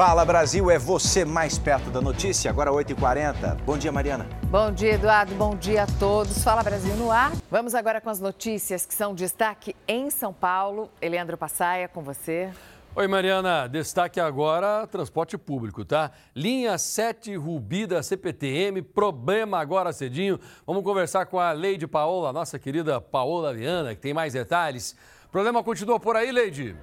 Fala Brasil, é você mais perto da notícia, agora 8h40. Bom dia, Mariana. Bom dia, Eduardo. Bom dia a todos. Fala Brasil no ar. Vamos agora com as notícias que são destaque em São Paulo. Eleandro Passaia, com você. Oi, Mariana. Destaque agora transporte público, tá? Linha 7 Rubi da CPTM, problema agora cedinho. Vamos conversar com a Leide Paola, nossa querida Paola Viana, que tem mais detalhes. O problema continua por aí, Leide?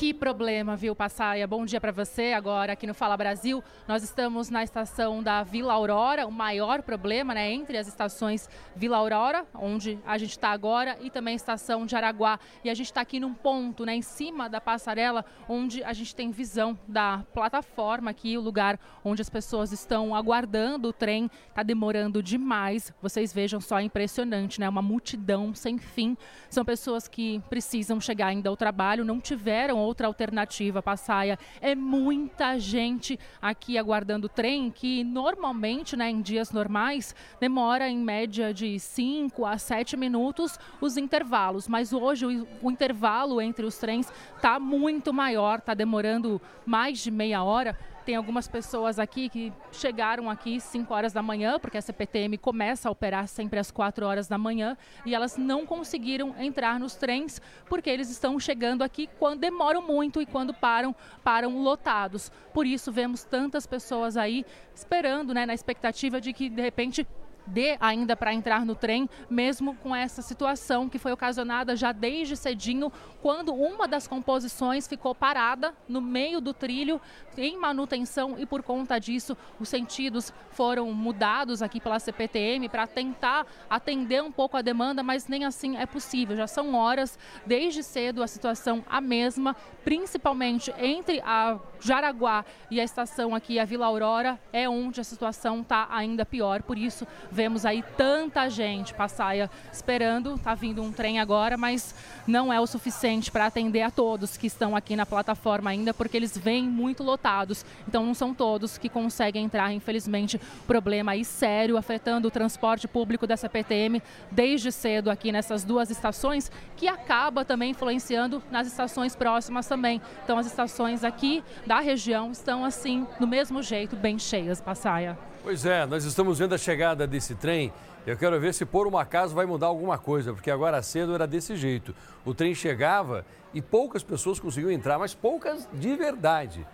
Que problema, viu, Passaia? Bom dia para você. Agora, aqui no Fala Brasil, nós estamos na estação da Vila Aurora, o maior problema, né, entre as estações Vila Aurora, onde a gente está agora, e também a estação de Araguá. E a gente está aqui num ponto, né, em cima da passarela, onde a gente tem visão da plataforma aqui, o lugar onde as pessoas estão aguardando o trem. Está demorando demais. Vocês vejam só, é impressionante, né? Uma multidão sem fim. São pessoas que precisam chegar ainda ao trabalho, não tiveram outra alternativa, Passaia. É muita gente aqui aguardando o trem, que normalmente, né, em dias normais, demora em média de 5 a 7 minutos os intervalos. Mas hoje o, o intervalo entre os trens está muito maior, está demorando mais de meia hora. Tem algumas pessoas aqui que chegaram aqui 5 horas da manhã, porque a CPTM começa a operar sempre às 4 horas da manhã, e elas não conseguiram entrar nos trens, porque eles estão chegando aqui quando demoram muito e quando param, param lotados. Por isso vemos tantas pessoas aí esperando, né, na expectativa de que de repente dê ainda para entrar no trem, mesmo com essa situação que foi ocasionada já desde cedinho, quando uma das composições ficou parada no meio do trilho em manutenção e por conta disso os sentidos foram mudados aqui pela CPTM para tentar atender um pouco a demanda, mas nem assim é possível. Já são horas desde cedo a situação a mesma, principalmente entre a Jaraguá e a estação aqui a Vila Aurora é onde a situação está ainda pior. Por isso vemos aí tanta gente passaia esperando, está vindo um trem agora, mas não é o suficiente para atender a todos que estão aqui na plataforma ainda, porque eles vêm muito lotados. Então não são todos que conseguem entrar, infelizmente, problema aí sério afetando o transporte público da CPTM desde cedo aqui nessas duas estações, que acaba também influenciando nas estações próximas também. Então as estações aqui da região estão assim, do mesmo jeito, bem cheias, Passaia. Pois é, nós estamos vendo a chegada desse trem. Eu quero ver se por um acaso vai mudar alguma coisa, porque agora cedo era desse jeito. O trem chegava e poucas pessoas conseguiam entrar, mas poucas de verdade.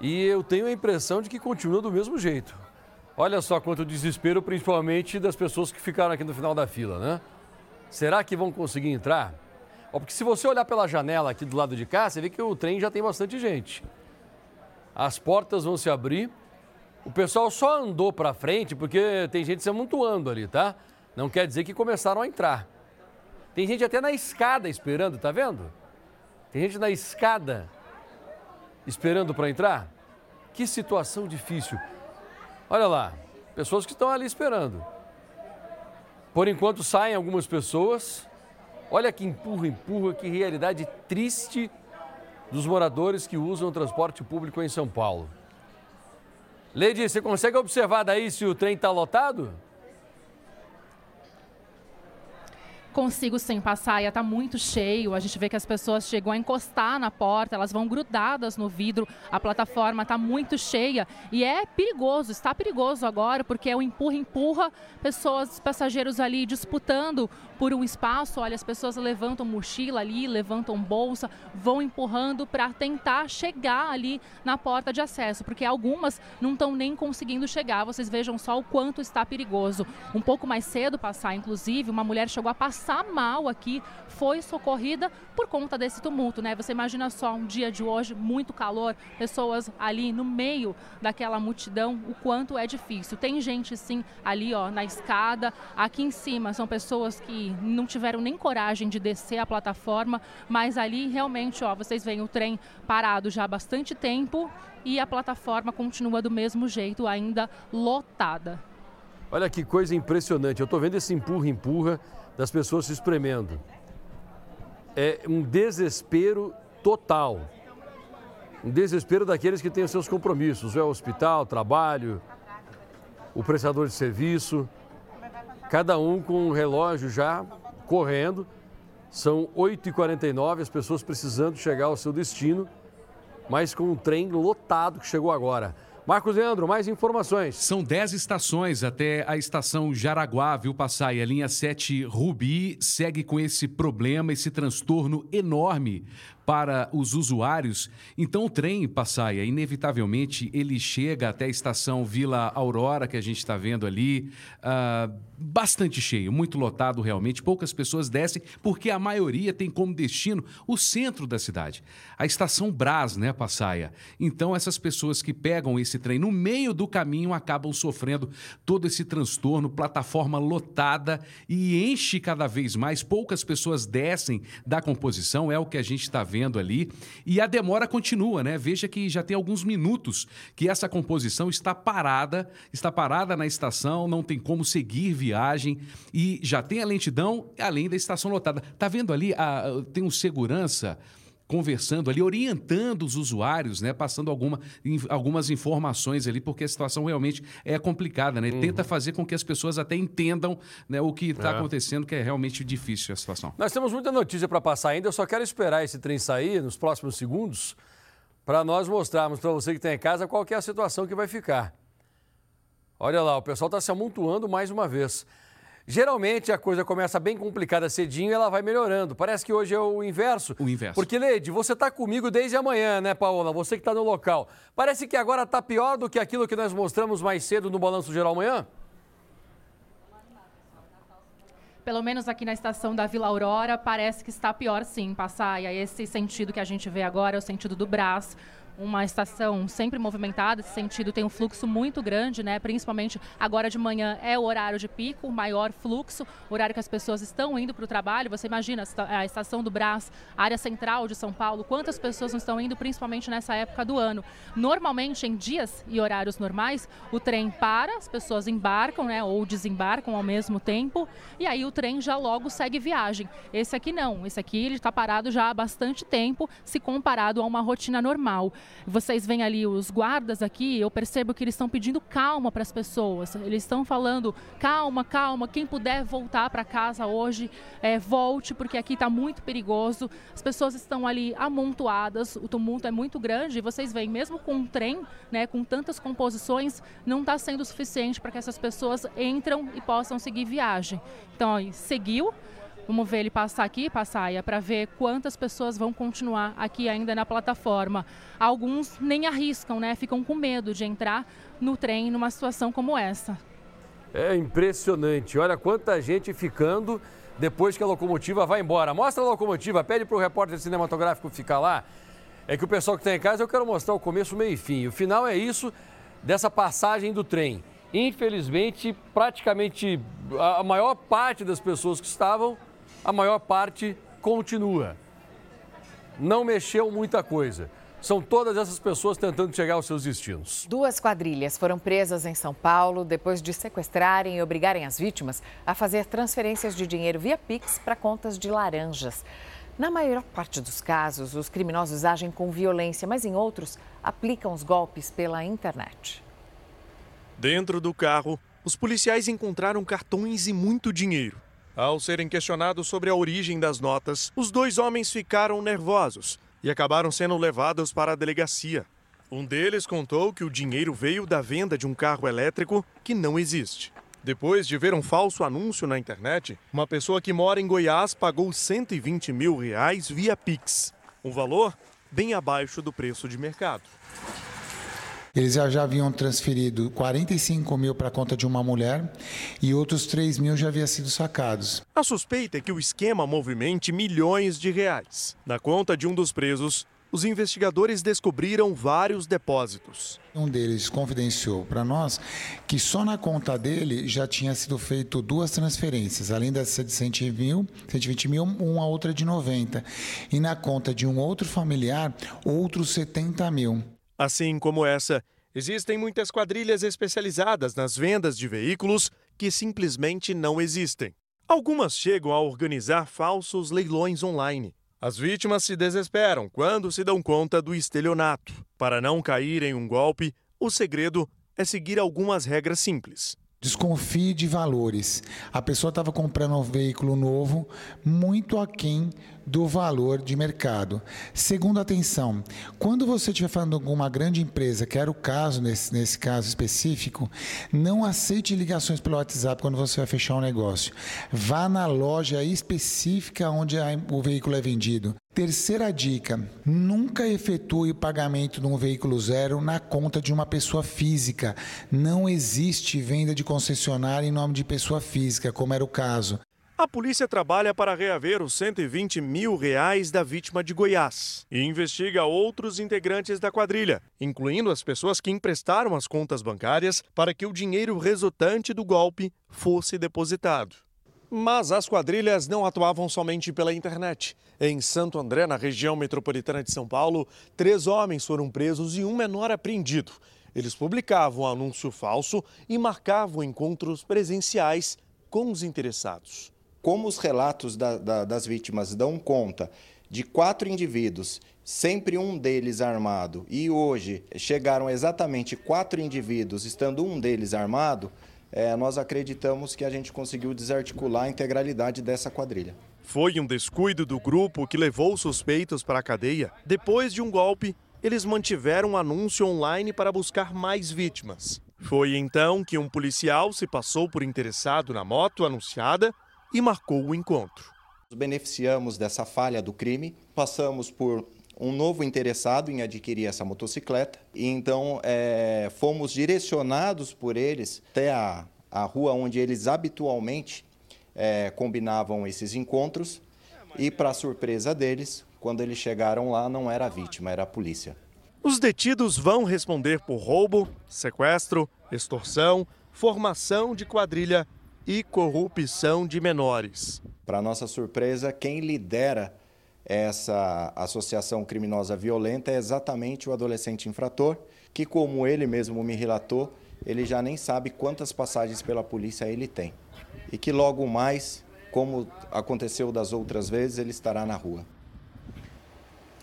E eu tenho a impressão de que continua do mesmo jeito. Olha só quanto desespero, principalmente das pessoas que ficaram aqui no final da fila, né? Será que vão conseguir entrar? Porque se você olhar pela janela aqui do lado de cá, você vê que o trem já tem bastante gente. As portas vão se abrir o pessoal só andou para frente porque tem gente se amontoando ali, tá? Não quer dizer que começaram a entrar. Tem gente até na escada esperando, tá vendo? Tem gente na escada esperando para entrar. Que situação difícil. Olha lá, pessoas que estão ali esperando. Por enquanto saem algumas pessoas. Olha que empurra, empurra, que realidade triste dos moradores que usam o transporte público em São Paulo. Leide, você consegue observar daí se o trem está lotado? Consigo sim passar, ia tá muito cheio. A gente vê que as pessoas chegam a encostar na porta, elas vão grudadas no vidro. A plataforma está muito cheia e é perigoso, está perigoso agora, porque é o empurra empurra, pessoas, passageiros ali disputando por um espaço. Olha, as pessoas levantam mochila ali, levantam bolsa, vão empurrando para tentar chegar ali na porta de acesso, porque algumas não estão nem conseguindo chegar. Vocês vejam só o quanto está perigoso. Um pouco mais cedo passar, inclusive, uma mulher chegou a passar mal aqui, foi socorrida por conta desse tumulto, né? Você imagina só um dia de hoje, muito calor, pessoas ali no meio daquela multidão, o quanto é difícil. Tem gente sim ali, ó, na escada, aqui em cima são pessoas que não tiveram nem coragem de descer a plataforma, mas ali realmente, ó, vocês veem o trem parado já há bastante tempo e a plataforma continua do mesmo jeito, ainda lotada. Olha que coisa impressionante. Eu estou vendo esse empurra-empurra das pessoas se espremendo. É um desespero total. Um desespero daqueles que têm os seus compromissos, é o hospital, trabalho, o prestador de serviço, cada um com um relógio já correndo São 8h49, as pessoas precisando chegar ao seu destino, mas com um trem lotado que chegou agora. Marcos Leandro, mais informações. São 10 estações até a estação Jaraguá, viu, passar. E a linha 7 Rubi segue com esse problema, esse transtorno enorme para os usuários. Então o trem Passaia, inevitavelmente, ele chega até a estação Vila Aurora, que a gente está vendo ali, uh, bastante cheio, muito lotado realmente. Poucas pessoas descem, porque a maioria tem como destino o centro da cidade. A estação Brás, né, Passaia? Então essas pessoas que pegam esse trem no meio do caminho acabam sofrendo todo esse transtorno, plataforma lotada e enche cada vez mais. Poucas pessoas descem da composição, é o que a gente está vendo vendo ali. E a demora continua, né? Veja que já tem alguns minutos que essa composição está parada, está parada na estação, não tem como seguir viagem e já tem a lentidão além da estação lotada. Tá vendo ali? A, tem um segurança conversando ali, orientando os usuários, né? Passando alguma, in, algumas informações ali, porque a situação realmente é complicada, né? Uhum. Tenta fazer com que as pessoas até entendam né, o que está é. acontecendo, que é realmente difícil a situação. Nós temos muita notícia para passar ainda, eu só quero esperar esse trem sair nos próximos segundos para nós mostrarmos para você que está em casa qual é a situação que vai ficar. Olha lá, o pessoal está se amontoando mais uma vez. Geralmente a coisa começa bem complicada cedinho e ela vai melhorando. Parece que hoje é o inverso. O inverso. Porque, Leide, você está comigo desde amanhã, né, Paola? Você que está no local. Parece que agora está pior do que aquilo que nós mostramos mais cedo no Balanço Geral amanhã? pelo menos aqui na estação da Vila Aurora, parece que está pior sim, passar. E esse sentido que a gente vê agora é o sentido do Brás uma estação sempre movimentada, nesse sentido tem um fluxo muito grande, né? Principalmente agora de manhã é o horário de pico, o maior fluxo, horário que as pessoas estão indo para o trabalho. Você imagina a estação do Brás, área central de São Paulo, quantas pessoas não estão indo, principalmente nessa época do ano. Normalmente, em dias e horários normais, o trem para, as pessoas embarcam, né? Ou desembarcam ao mesmo tempo, e aí o trem já logo segue viagem. Esse aqui não, esse aqui ele está parado já há bastante tempo, se comparado a uma rotina normal. Vocês veem ali os guardas aqui, eu percebo que eles estão pedindo calma para as pessoas. Eles estão falando calma, calma, quem puder voltar para casa hoje, é, volte, porque aqui está muito perigoso. As pessoas estão ali amontoadas, o tumulto é muito grande. E vocês veem, mesmo com um trem, né, com tantas composições, não está sendo suficiente para que essas pessoas entram e possam seguir viagem. Então, ó, seguiu. Vamos ver ele passar aqui, passar, para ver quantas pessoas vão continuar aqui ainda na plataforma. Alguns nem arriscam, né? Ficam com medo de entrar no trem numa situação como essa. É impressionante. Olha quanta gente ficando depois que a locomotiva vai embora. Mostra a locomotiva, pede para o repórter cinematográfico ficar lá. É que o pessoal que está em casa, eu quero mostrar o começo, meio e fim. O final é isso dessa passagem do trem. Infelizmente, praticamente a maior parte das pessoas que estavam a maior parte continua. Não mexeu muita coisa. São todas essas pessoas tentando chegar aos seus destinos. Duas quadrilhas foram presas em São Paulo depois de sequestrarem e obrigarem as vítimas a fazer transferências de dinheiro via Pix para contas de laranjas. Na maior parte dos casos, os criminosos agem com violência, mas em outros, aplicam os golpes pela internet. Dentro do carro, os policiais encontraram cartões e muito dinheiro. Ao serem questionados sobre a origem das notas, os dois homens ficaram nervosos e acabaram sendo levados para a delegacia. Um deles contou que o dinheiro veio da venda de um carro elétrico que não existe. Depois de ver um falso anúncio na internet, uma pessoa que mora em Goiás pagou 120 mil reais via Pix. Um valor bem abaixo do preço de mercado. Eles já, já haviam transferido 45 mil para a conta de uma mulher e outros 3 mil já haviam sido sacados. A suspeita é que o esquema movimente milhões de reais. Na conta de um dos presos, os investigadores descobriram vários depósitos. Um deles confidenciou para nós que só na conta dele já tinha sido feito duas transferências, além dessa de 120 mil, 120 mil, uma outra de 90. E na conta de um outro familiar, outros 70 mil. Assim como essa, existem muitas quadrilhas especializadas nas vendas de veículos que simplesmente não existem. Algumas chegam a organizar falsos leilões online. As vítimas se desesperam quando se dão conta do estelionato. Para não cair em um golpe, o segredo é seguir algumas regras simples. Desconfie de valores. A pessoa estava comprando um veículo novo muito aquém do valor de mercado. Segundo atenção, quando você estiver falando com uma grande empresa, que era o caso nesse, nesse caso específico, não aceite ligações pelo WhatsApp quando você vai fechar um negócio. Vá na loja específica onde o veículo é vendido. Terceira dica: nunca efetue o pagamento de um veículo zero na conta de uma pessoa física. Não existe venda de concessionária em nome de pessoa física, como era o caso. A polícia trabalha para reaver os 120 mil reais da vítima de Goiás e investiga outros integrantes da quadrilha, incluindo as pessoas que emprestaram as contas bancárias para que o dinheiro resultante do golpe fosse depositado. Mas as quadrilhas não atuavam somente pela internet. Em Santo André, na região metropolitana de São Paulo, três homens foram presos e um menor apreendido. Eles publicavam anúncio falso e marcavam encontros presenciais com os interessados como os relatos da, da, das vítimas dão conta de quatro indivíduos, sempre um deles armado, e hoje chegaram exatamente quatro indivíduos, estando um deles armado, é, nós acreditamos que a gente conseguiu desarticular a integralidade dessa quadrilha. Foi um descuido do grupo que levou os suspeitos para a cadeia. Depois de um golpe, eles mantiveram um anúncio online para buscar mais vítimas. Foi então que um policial se passou por interessado na moto anunciada e marcou o encontro. Beneficiamos dessa falha do crime, passamos por um novo interessado em adquirir essa motocicleta e então é, fomos direcionados por eles até a, a rua onde eles habitualmente é, combinavam esses encontros e, para surpresa deles, quando eles chegaram lá, não era a vítima, era a polícia. Os detidos vão responder por roubo, sequestro, extorsão, formação de quadrilha e corrupção de menores. Para nossa surpresa, quem lidera essa associação criminosa violenta é exatamente o adolescente infrator, que, como ele mesmo me relatou, ele já nem sabe quantas passagens pela polícia ele tem. E que logo mais, como aconteceu das outras vezes, ele estará na rua.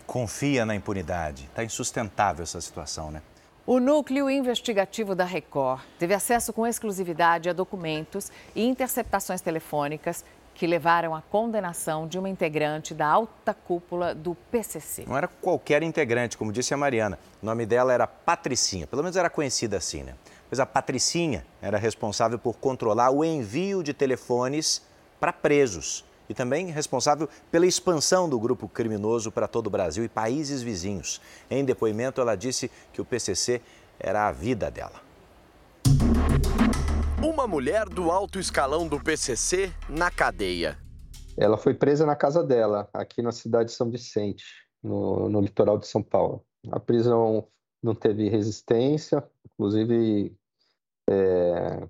Confia na impunidade. Está insustentável essa situação, né? O núcleo investigativo da Record teve acesso com exclusividade a documentos e interceptações telefônicas que levaram à condenação de uma integrante da alta cúpula do PCC. Não era qualquer integrante, como disse a Mariana. O nome dela era Patricinha, pelo menos era conhecida assim, né? Pois a Patricinha era responsável por controlar o envio de telefones para presos e também responsável pela expansão do grupo criminoso para todo o Brasil e países vizinhos. Em depoimento, ela disse que o PCC era a vida dela. Uma mulher do alto escalão do PCC na cadeia. Ela foi presa na casa dela, aqui na cidade de São Vicente, no, no litoral de São Paulo. A prisão não teve resistência, inclusive é,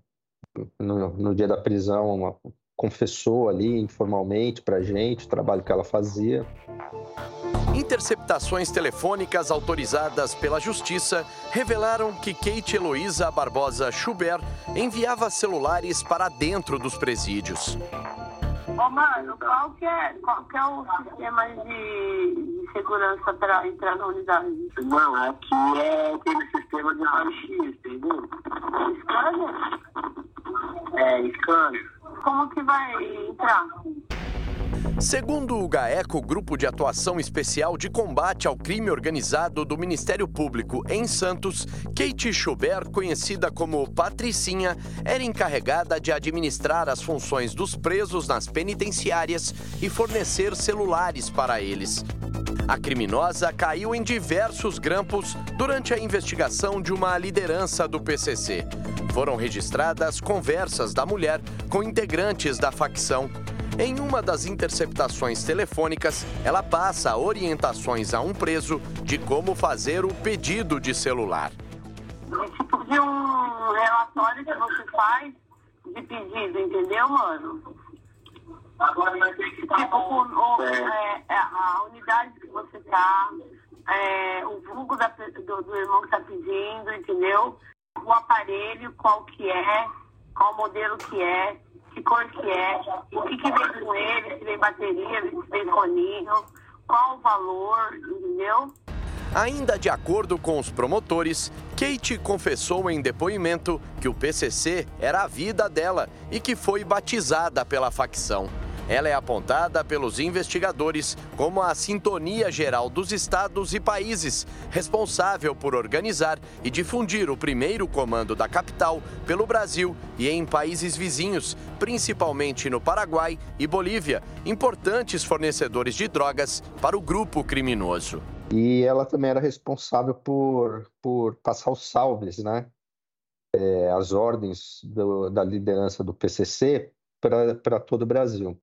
no, no, dia da prisão, uma, confessou ali informalmente para gente o trabalho que ela fazia. Interceptações telefônicas autorizadas pela Justiça revelaram que Kate Heloísa Barbosa Schubert enviava celulares para dentro dos presídios. Ô, mano, qual que é, qual que é o sistema de, de segurança para entrar na unidade? Não, aqui é aquele sistema de raio-x, entendeu? Scanner? É, scanner como que vai entrar? Segundo o GAECO, Grupo de Atuação Especial de Combate ao Crime Organizado do Ministério Público em Santos, Kate Schubert, conhecida como Patricinha, era encarregada de administrar as funções dos presos nas penitenciárias e fornecer celulares para eles. A criminosa caiu em diversos grampos durante a investigação de uma liderança do PCC. Foram registradas conversas da mulher com integrantes da facção. Em uma das interceptações telefônicas, ela passa orientações a um preso de como fazer o pedido de celular. É tipo de um relatório que você faz de pedido, entendeu, mano? Agora vai ter que tipo, o, é, é, a unidade que você tá, é, o vulgo da, do, do, irmão que tá pedindo, entendeu? O aparelho, qual que é, qual modelo que é, que cor que é, o que, que vem com ele, se vem bateria, se vem foninho, qual o valor, entendeu? Ainda de acordo com os promotores, Kate confessou em depoimento que o PCC era a vida dela e que foi batizada pela facção. Ela é apontada pelos investigadores como a sintonia geral dos estados e países, responsável por organizar e difundir o primeiro comando da capital pelo Brasil e em países vizinhos, principalmente no Paraguai e Bolívia, importantes fornecedores de drogas para o grupo criminoso. E ela também era responsável por, por passar os salves, né? É, as ordens do, da liderança do PCC para todo o Brasil.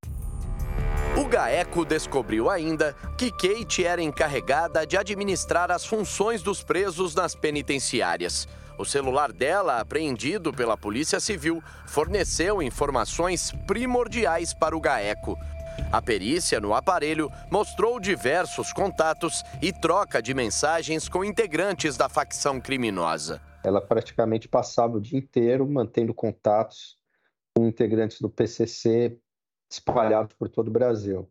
O GAECO descobriu ainda que Kate era encarregada de administrar as funções dos presos nas penitenciárias. O celular dela, apreendido pela Polícia Civil, forneceu informações primordiais para o GAECO. A perícia no aparelho mostrou diversos contatos e troca de mensagens com integrantes da facção criminosa. Ela praticamente passava o dia inteiro mantendo contatos com integrantes do PCC espalhados por todo o Brasil.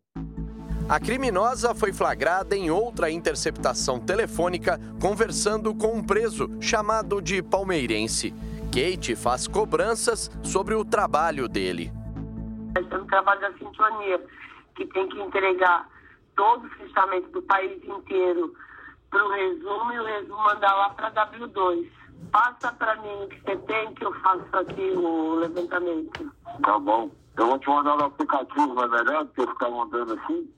A criminosa foi flagrada em outra interceptação telefônica conversando com um preso chamado de palmeirense. Kate faz cobranças sobre o trabalho dele. É um trabalho da sintonia, que tem que entregar todo o fiscamento do país inteiro para o resumo e o resumo mandar lá para W2. Passa para mim o que você tem que eu faço aqui o levantamento. Tá bom. Eu vou te mandar no aplicativo, é melhor do que ficar mandando assim?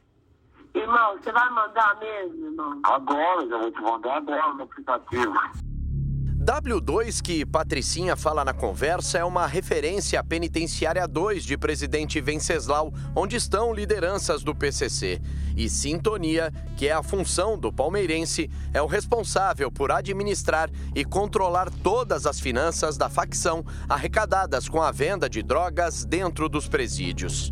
Irmão, você vai mandar mesmo, irmão? Agora, já vou te mandar agora no aplicativo. W2 que Patricinha fala na conversa é uma referência à penitenciária 2 de presidente Venceslau, onde estão lideranças do PCC. E Sintonia, que é a função do palmeirense, é o responsável por administrar e controlar todas as finanças da facção arrecadadas com a venda de drogas dentro dos presídios.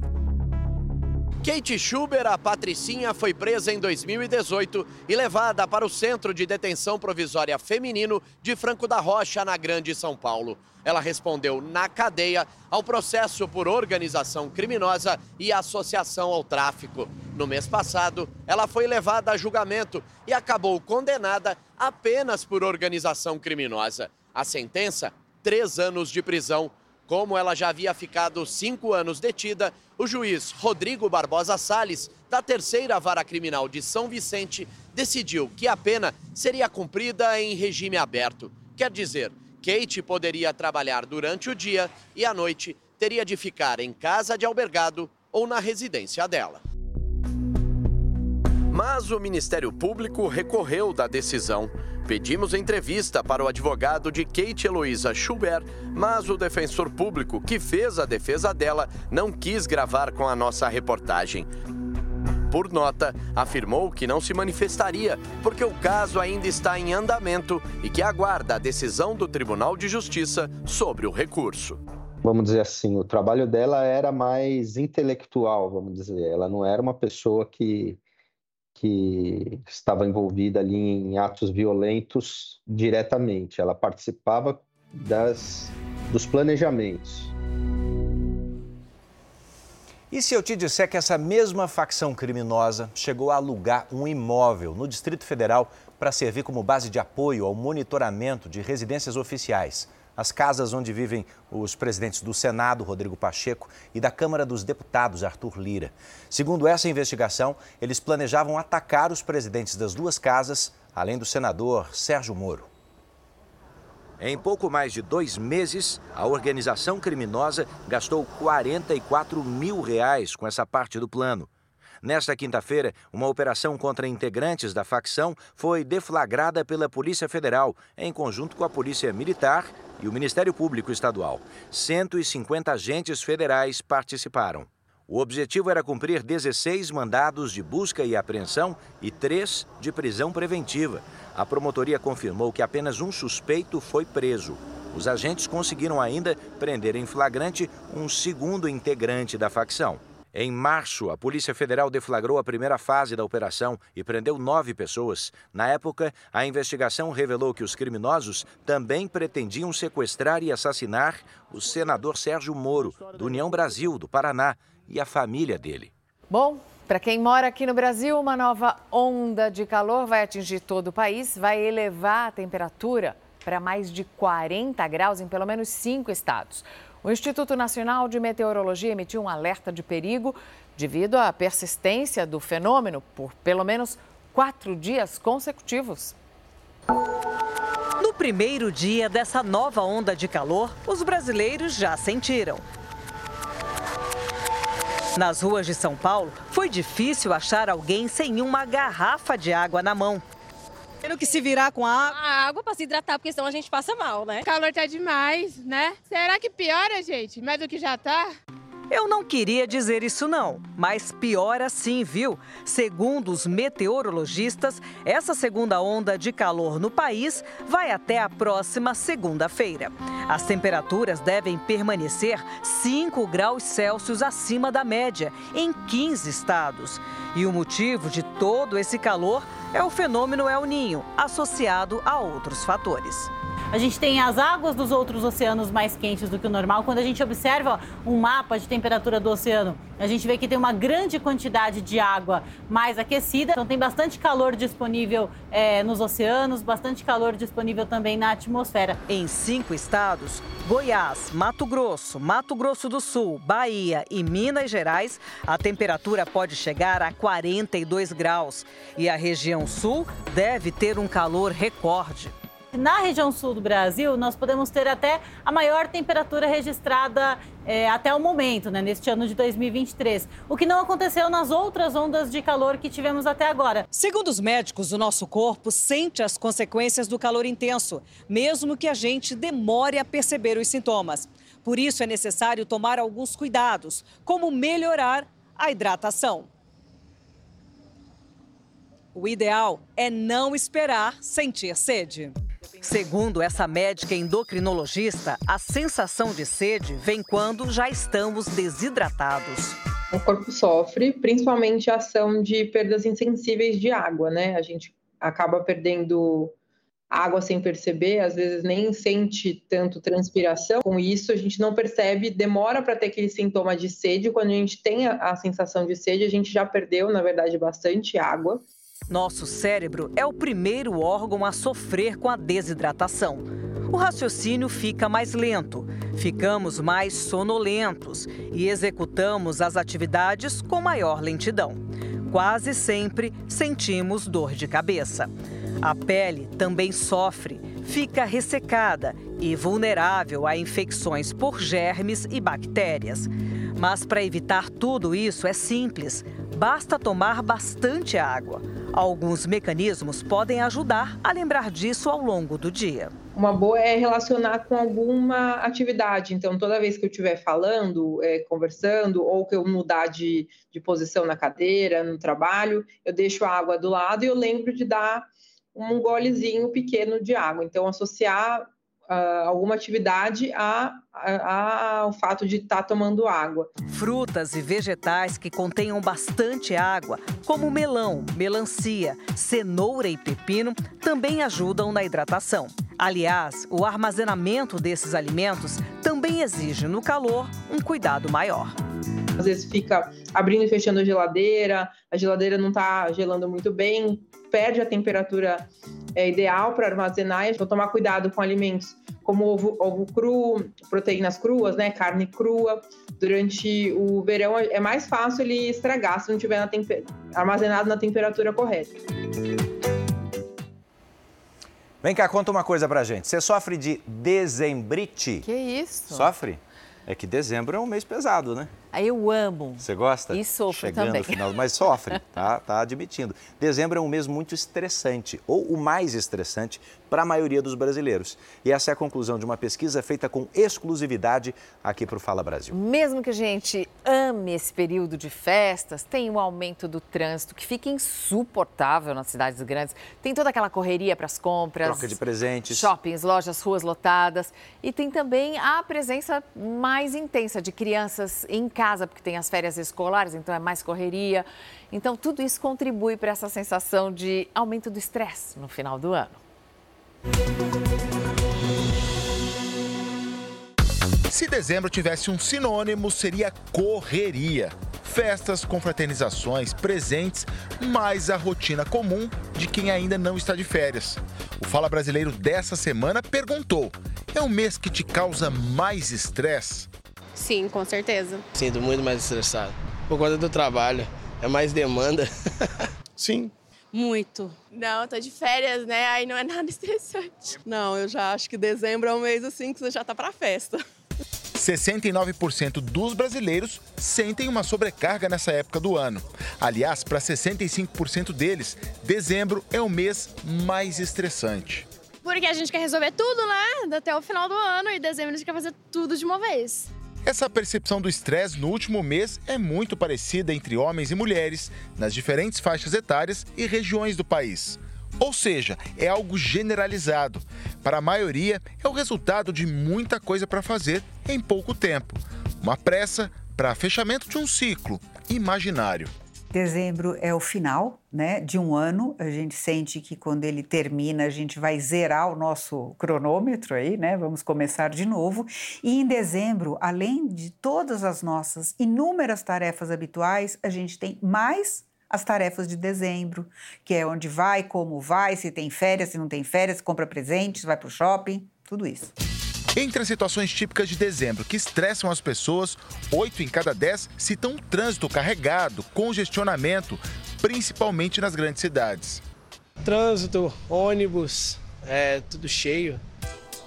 Kate Schuber, a Patricinha, foi presa em 2018 e levada para o Centro de Detenção Provisória Feminino de Franco da Rocha, na Grande São Paulo. Ela respondeu na cadeia ao processo por organização criminosa e associação ao tráfico. No mês passado, ela foi levada a julgamento e acabou condenada apenas por organização criminosa. A sentença: três anos de prisão como ela já havia ficado cinco anos detida, o juiz Rodrigo Barbosa Salles, da terceira vara criminal de São Vicente, decidiu que a pena seria cumprida em regime aberto. Quer dizer, Kate poderia trabalhar durante o dia e à noite teria de ficar em casa de albergado ou na residência dela. Mas o Ministério Público recorreu da decisão. Pedimos entrevista para o advogado de Kate Heloísa Schubert, mas o defensor público que fez a defesa dela não quis gravar com a nossa reportagem. Por nota, afirmou que não se manifestaria porque o caso ainda está em andamento e que aguarda a decisão do Tribunal de Justiça sobre o recurso. Vamos dizer assim, o trabalho dela era mais intelectual, vamos dizer. Ela não era uma pessoa que que estava envolvida ali em atos violentos diretamente. Ela participava das, dos planejamentos. E se eu te disser que essa mesma facção criminosa chegou a alugar um imóvel no Distrito Federal para servir como base de apoio ao monitoramento de residências oficiais? As casas onde vivem os presidentes do Senado, Rodrigo Pacheco, e da Câmara dos Deputados, Arthur Lira. Segundo essa investigação, eles planejavam atacar os presidentes das duas casas, além do senador Sérgio Moro. Em pouco mais de dois meses, a organização criminosa gastou 44 mil reais com essa parte do plano. Nesta quinta-feira, uma operação contra integrantes da facção foi deflagrada pela Polícia Federal, em conjunto com a Polícia Militar e o Ministério Público Estadual. 150 agentes federais participaram. O objetivo era cumprir 16 mandados de busca e apreensão e três de prisão preventiva. A promotoria confirmou que apenas um suspeito foi preso. Os agentes conseguiram ainda prender em flagrante um segundo integrante da facção. Em março, a Polícia Federal deflagrou a primeira fase da operação e prendeu nove pessoas. Na época, a investigação revelou que os criminosos também pretendiam sequestrar e assassinar o senador Sérgio Moro, do União Brasil, do Paraná, e a família dele. Bom, Para quem mora aqui no Brasil, uma nova onda de calor vai atingir todo o país, vai elevar a temperatura para mais de 40 graus em pelo menos cinco estados. O Instituto Nacional de Meteorologia emitiu um alerta de perigo devido à persistência do fenômeno por pelo menos quatro dias consecutivos. No primeiro dia dessa nova onda de calor, os brasileiros já sentiram. Nas ruas de São Paulo, foi difícil achar alguém sem uma garrafa de água na mão. Tendo que se virar com a água. A água para se hidratar, porque senão a gente passa mal, né? O calor tá demais, né? Será que piora, gente? Mais do que já tá? Eu não queria dizer isso não, mas pior assim, viu? Segundo os meteorologistas, essa segunda onda de calor no país vai até a próxima segunda-feira. As temperaturas devem permanecer 5 graus Celsius acima da média em 15 estados. E o motivo de todo esse calor é o fenômeno El Ninho, associado a outros fatores. A gente tem as águas dos outros oceanos mais quentes do que o normal. Quando a gente observa um mapa de temperatura do oceano, a gente vê que tem uma grande quantidade de água mais aquecida. Então tem bastante calor disponível é, nos oceanos, bastante calor disponível também na atmosfera. Em cinco estados, Goiás, Mato Grosso, Mato Grosso do Sul, Bahia e Minas Gerais, a temperatura pode chegar a 42 graus. E a região sul deve ter um calor recorde. Na região sul do Brasil, nós podemos ter até a maior temperatura registrada é, até o momento, né, neste ano de 2023, o que não aconteceu nas outras ondas de calor que tivemos até agora. Segundo os médicos, o nosso corpo sente as consequências do calor intenso, mesmo que a gente demore a perceber os sintomas. Por isso é necessário tomar alguns cuidados, como melhorar a hidratação. O ideal é não esperar sentir sede. Segundo essa médica endocrinologista, a sensação de sede vem quando já estamos desidratados. O corpo sofre, principalmente a ação de perdas insensíveis de água, né? A gente acaba perdendo água sem perceber, às vezes nem sente tanto transpiração. Com isso, a gente não percebe, demora para ter aquele sintoma de sede. Quando a gente tem a, a sensação de sede, a gente já perdeu, na verdade, bastante água. Nosso cérebro é o primeiro órgão a sofrer com a desidratação. O raciocínio fica mais lento, ficamos mais sonolentos e executamos as atividades com maior lentidão. Quase sempre sentimos dor de cabeça. A pele também sofre, fica ressecada e vulnerável a infecções por germes e bactérias. Mas para evitar tudo isso é simples, basta tomar bastante água. Alguns mecanismos podem ajudar a lembrar disso ao longo do dia. Uma boa é relacionar com alguma atividade. Então, toda vez que eu estiver falando, é, conversando, ou que eu mudar de, de posição na cadeira, no trabalho, eu deixo a água do lado e eu lembro de dar um golezinho pequeno de água. Então, associar uh, alguma atividade a, a, ao fato de estar tá tomando água. Frutas e vegetais que contenham bastante água, como melão, melancia, cenoura e pepino, também ajudam na hidratação. Aliás, o armazenamento desses alimentos também exige no calor um cuidado maior. Às vezes fica abrindo e fechando a geladeira, a geladeira não está gelando muito bem, perde a temperatura é, ideal para armazenar. Então, tomar cuidado com alimentos como ovo, ovo cru, proteínas cruas, né, carne crua. Durante o verão é mais fácil ele estragar se não estiver na armazenado na temperatura correta. Vem cá, conta uma coisa pra gente. Você sofre de dezembrite? Que isso? Sofre? É que dezembro é um mês pesado, né? Aí eu amo. Você gosta? E sofro Chegando também. no final, mas sofre, tá? Tá admitindo. Dezembro é um mês muito estressante, ou o mais estressante para a maioria dos brasileiros. E essa é a conclusão de uma pesquisa feita com exclusividade aqui para o Fala Brasil. Mesmo que a gente ame esse período de festas, tem o aumento do trânsito que fica insuportável nas cidades grandes. Tem toda aquela correria para as compras, troca de presentes, shoppings, lojas, ruas lotadas. E tem também a presença mais intensa de crianças em casa casa, porque tem as férias escolares, então é mais correria. Então, tudo isso contribui para essa sensação de aumento do estresse no final do ano. Se dezembro tivesse um sinônimo, seria correria. Festas, confraternizações, presentes, mais a rotina comum de quem ainda não está de férias. O Fala Brasileiro dessa semana perguntou: é um mês que te causa mais estresse? Sim, com certeza. Sinto muito mais estressado. Por conta do trabalho. É mais demanda. Sim. Muito. Não, tô de férias, né? Aí não é nada estressante. Não, eu já acho que dezembro é um mês assim que você já tá pra festa. 69% dos brasileiros sentem uma sobrecarga nessa época do ano. Aliás, para 65% deles, dezembro é o mês mais estressante. Porque a gente quer resolver tudo, né? Até o final do ano e dezembro a gente quer fazer tudo de uma vez. Essa percepção do estresse no último mês é muito parecida entre homens e mulheres, nas diferentes faixas etárias e regiões do país. Ou seja, é algo generalizado. Para a maioria, é o resultado de muita coisa para fazer em pouco tempo. Uma pressa para fechamento de um ciclo imaginário. Dezembro é o final né, de um ano. A gente sente que quando ele termina, a gente vai zerar o nosso cronômetro aí, né? Vamos começar de novo. E em dezembro, além de todas as nossas inúmeras tarefas habituais, a gente tem mais as tarefas de dezembro, que é onde vai, como vai, se tem férias, se não tem férias, compra presentes, vai para o shopping, tudo isso. Entre as situações típicas de dezembro que estressam as pessoas, oito em cada dez citam trânsito carregado, congestionamento, principalmente nas grandes cidades. Trânsito, ônibus, é tudo cheio.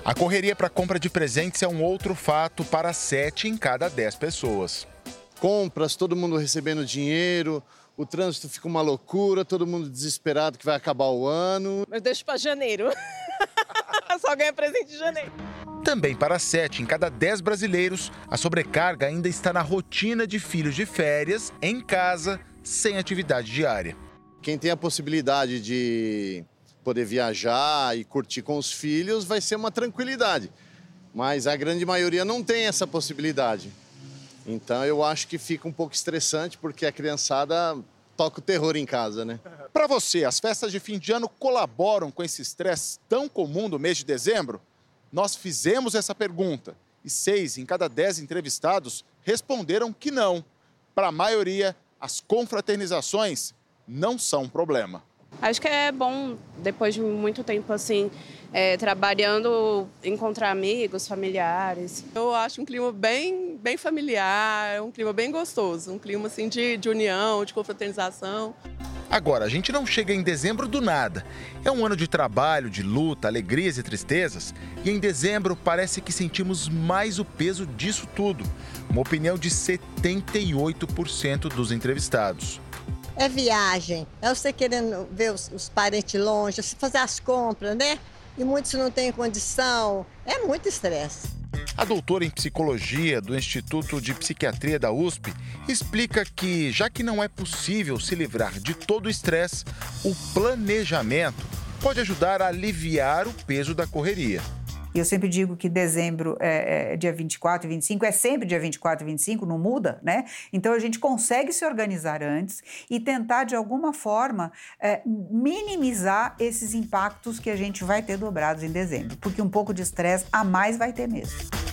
A correria para compra de presentes é um outro fato para sete em cada dez pessoas. Compras, todo mundo recebendo dinheiro, o trânsito fica uma loucura, todo mundo desesperado que vai acabar o ano. Mas deixa para janeiro. Só ganha presente em janeiro. Também para sete em cada dez brasileiros, a sobrecarga ainda está na rotina de filhos de férias, em casa, sem atividade diária. Quem tem a possibilidade de poder viajar e curtir com os filhos vai ser uma tranquilidade. Mas a grande maioria não tem essa possibilidade. Então eu acho que fica um pouco estressante porque a criançada toca o terror em casa, né? Para você, as festas de fim de ano colaboram com esse estresse tão comum do mês de dezembro? Nós fizemos essa pergunta e seis em cada dez entrevistados responderam que não. Para a maioria, as confraternizações não são um problema. Acho que é bom, depois de muito tempo assim, é, trabalhando, encontrar amigos, familiares. Eu acho um clima bem, bem familiar, um clima bem gostoso, um clima assim de, de união, de confraternização. Agora, a gente não chega em dezembro do nada. É um ano de trabalho, de luta, alegrias e tristezas, e em dezembro parece que sentimos mais o peso disso tudo. Uma opinião de 78% dos entrevistados. É viagem, é você querendo ver os, os parentes longe, fazer as compras, né? E muitos não têm condição. É muito estresse. A doutora em psicologia do Instituto de Psiquiatria da USP explica que, já que não é possível se livrar de todo o estresse, o planejamento pode ajudar a aliviar o peso da correria. E eu sempre digo que dezembro é, é dia 24 e 25, é sempre dia 24 e 25, não muda, né? Então a gente consegue se organizar antes e tentar, de alguma forma, é, minimizar esses impactos que a gente vai ter dobrados em dezembro, porque um pouco de estresse a mais vai ter mesmo.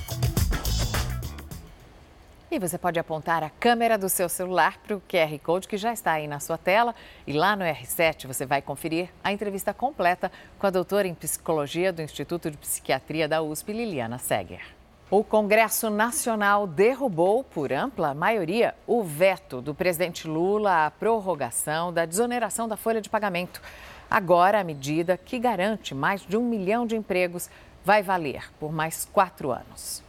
E você pode apontar a câmera do seu celular para o QR Code que já está aí na sua tela. E lá no R7 você vai conferir a entrevista completa com a doutora em psicologia do Instituto de Psiquiatria da USP, Liliana Seger. O Congresso Nacional derrubou, por ampla maioria, o veto do presidente Lula à prorrogação da desoneração da folha de pagamento. Agora, a medida que garante mais de um milhão de empregos vai valer por mais quatro anos.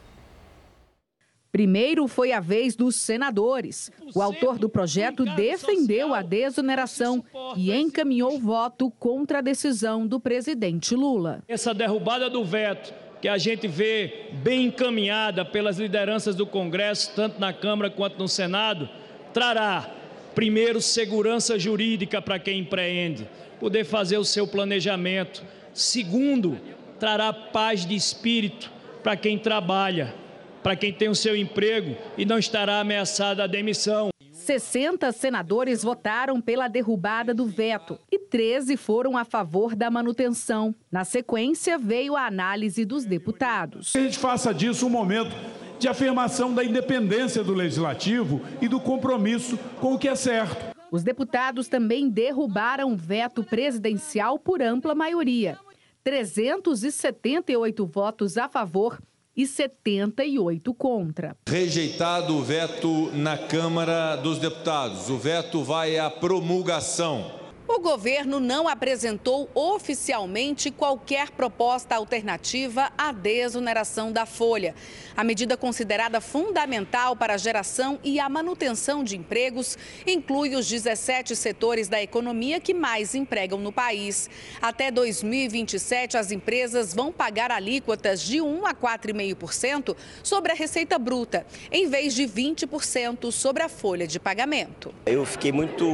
Primeiro foi a vez dos senadores. O autor do projeto defendeu a desoneração e encaminhou voto contra a decisão do presidente Lula. Essa derrubada do veto, que a gente vê bem encaminhada pelas lideranças do Congresso, tanto na Câmara quanto no Senado, trará, primeiro, segurança jurídica para quem empreende, poder fazer o seu planejamento. Segundo, trará paz de espírito para quem trabalha para quem tem o seu emprego e não estará ameaçada a demissão. 60 senadores votaram pela derrubada do veto e 13 foram a favor da manutenção. Na sequência, veio a análise dos deputados. Que a gente faça disso um momento de afirmação da independência do legislativo e do compromisso com o que é certo. Os deputados também derrubaram veto presidencial por ampla maioria. 378 votos a favor e 78 contra. Rejeitado o veto na Câmara dos Deputados. O veto vai à promulgação. O governo não apresentou oficialmente qualquer proposta alternativa à desoneração da folha. A medida considerada fundamental para a geração e a manutenção de empregos inclui os 17 setores da economia que mais empregam no país. Até 2027, as empresas vão pagar alíquotas de 1 a 4,5% sobre a receita bruta, em vez de 20% sobre a folha de pagamento. Eu fiquei muito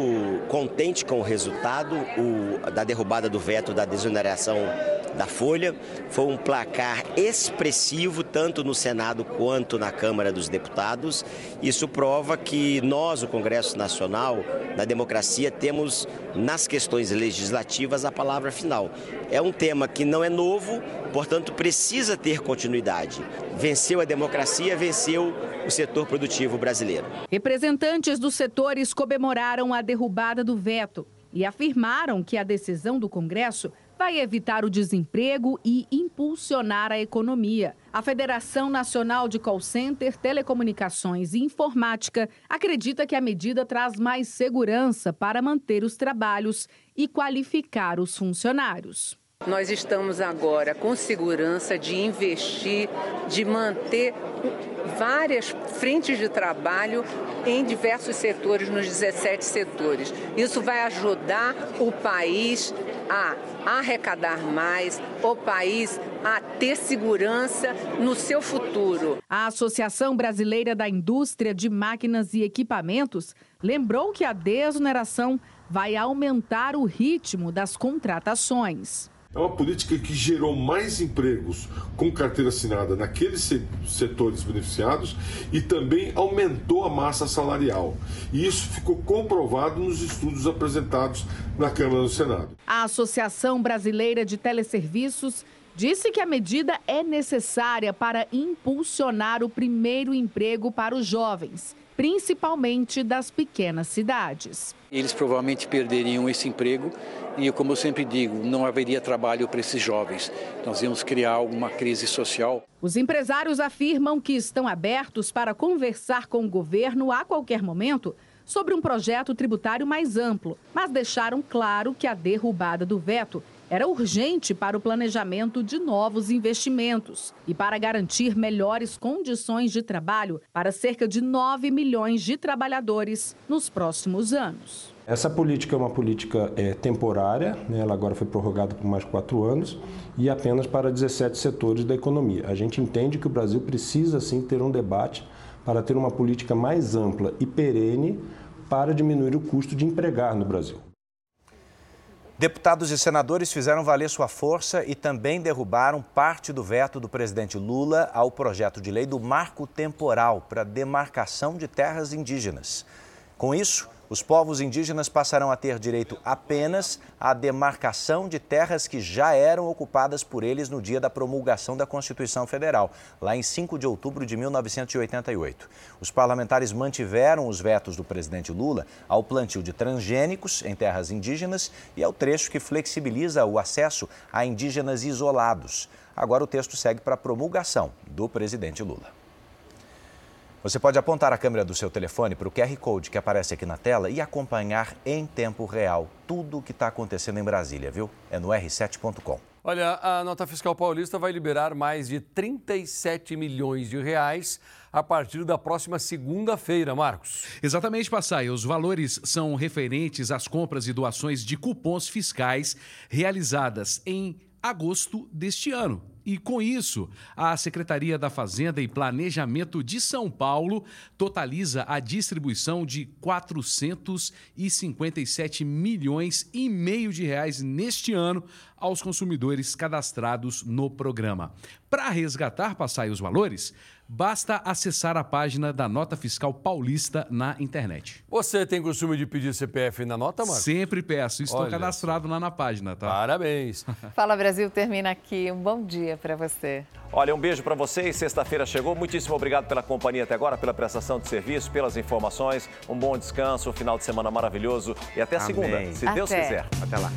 contente com o resultado o, da derrubada do veto da desoneração da Folha. Foi um placar expressivo, tanto no Senado quanto na Câmara dos Deputados. Isso prova que nós, o Congresso Nacional, na democracia, temos nas questões legislativas a palavra final. É um tema que não é novo, portanto, precisa ter continuidade. Venceu a democracia, venceu o setor produtivo brasileiro. Representantes dos setores comemoraram a derrubada do veto e afirmaram que a decisão do Congresso vai evitar o desemprego e impulsionar a economia. A Federação Nacional de Call Center, Telecomunicações e Informática acredita que a medida traz mais segurança para manter os trabalhos e qualificar os funcionários. Nós estamos agora com segurança de investir, de manter várias frentes de trabalho em diversos setores, nos 17 setores. Isso vai ajudar o país a arrecadar mais, o país a ter segurança no seu futuro. A Associação Brasileira da Indústria de Máquinas e Equipamentos lembrou que a desoneração vai aumentar o ritmo das contratações. É uma política que gerou mais empregos com carteira assinada naqueles setores beneficiados e também aumentou a massa salarial. E isso ficou comprovado nos estudos apresentados na Câmara e no Senado. A Associação Brasileira de Teleserviços disse que a medida é necessária para impulsionar o primeiro emprego para os jovens, principalmente das pequenas cidades. Eles provavelmente perderiam esse emprego e, como eu sempre digo, não haveria trabalho para esses jovens. Nós íamos criar uma crise social. Os empresários afirmam que estão abertos para conversar com o governo a qualquer momento sobre um projeto tributário mais amplo, mas deixaram claro que a derrubada do veto era urgente para o planejamento de novos investimentos e para garantir melhores condições de trabalho para cerca de 9 milhões de trabalhadores nos próximos anos. Essa política é uma política é, temporária, né? ela agora foi prorrogada por mais quatro anos e apenas para 17 setores da economia. A gente entende que o Brasil precisa sim ter um debate para ter uma política mais ampla e perene para diminuir o custo de empregar no Brasil. Deputados e senadores fizeram valer sua força e também derrubaram parte do veto do presidente Lula ao projeto de lei do marco temporal para demarcação de terras indígenas. Com isso, os povos indígenas passarão a ter direito apenas à demarcação de terras que já eram ocupadas por eles no dia da promulgação da Constituição Federal, lá em 5 de outubro de 1988. Os parlamentares mantiveram os vetos do presidente Lula ao plantio de transgênicos em terras indígenas e ao trecho que flexibiliza o acesso a indígenas isolados. Agora o texto segue para a promulgação do presidente Lula. Você pode apontar a câmera do seu telefone para o QR Code que aparece aqui na tela e acompanhar em tempo real tudo o que está acontecendo em Brasília, viu? É no r7.com. Olha, a nota fiscal paulista vai liberar mais de 37 milhões de reais a partir da próxima segunda-feira, Marcos. Exatamente, Passai. Os valores são referentes às compras e doações de cupons fiscais realizadas em agosto deste ano. E com isso, a Secretaria da Fazenda e Planejamento de São Paulo totaliza a distribuição de 457 milhões e meio de reais neste ano aos consumidores cadastrados no programa. Para resgatar, passar os valores, basta acessar a página da Nota Fiscal Paulista na internet. Você tem costume de pedir CPF na nota, Marcos? Sempre peço, estou Olha cadastrado lá na página, tá? Parabéns. Fala Brasil termina aqui. Um bom dia para você. Olha, um beijo para vocês. Sexta-feira chegou. Muitíssimo obrigado pela companhia até agora, pela prestação de serviço, pelas informações. Um bom descanso, um final de semana maravilhoso e até Amém. segunda, se Deus Até. quiser. Até lá.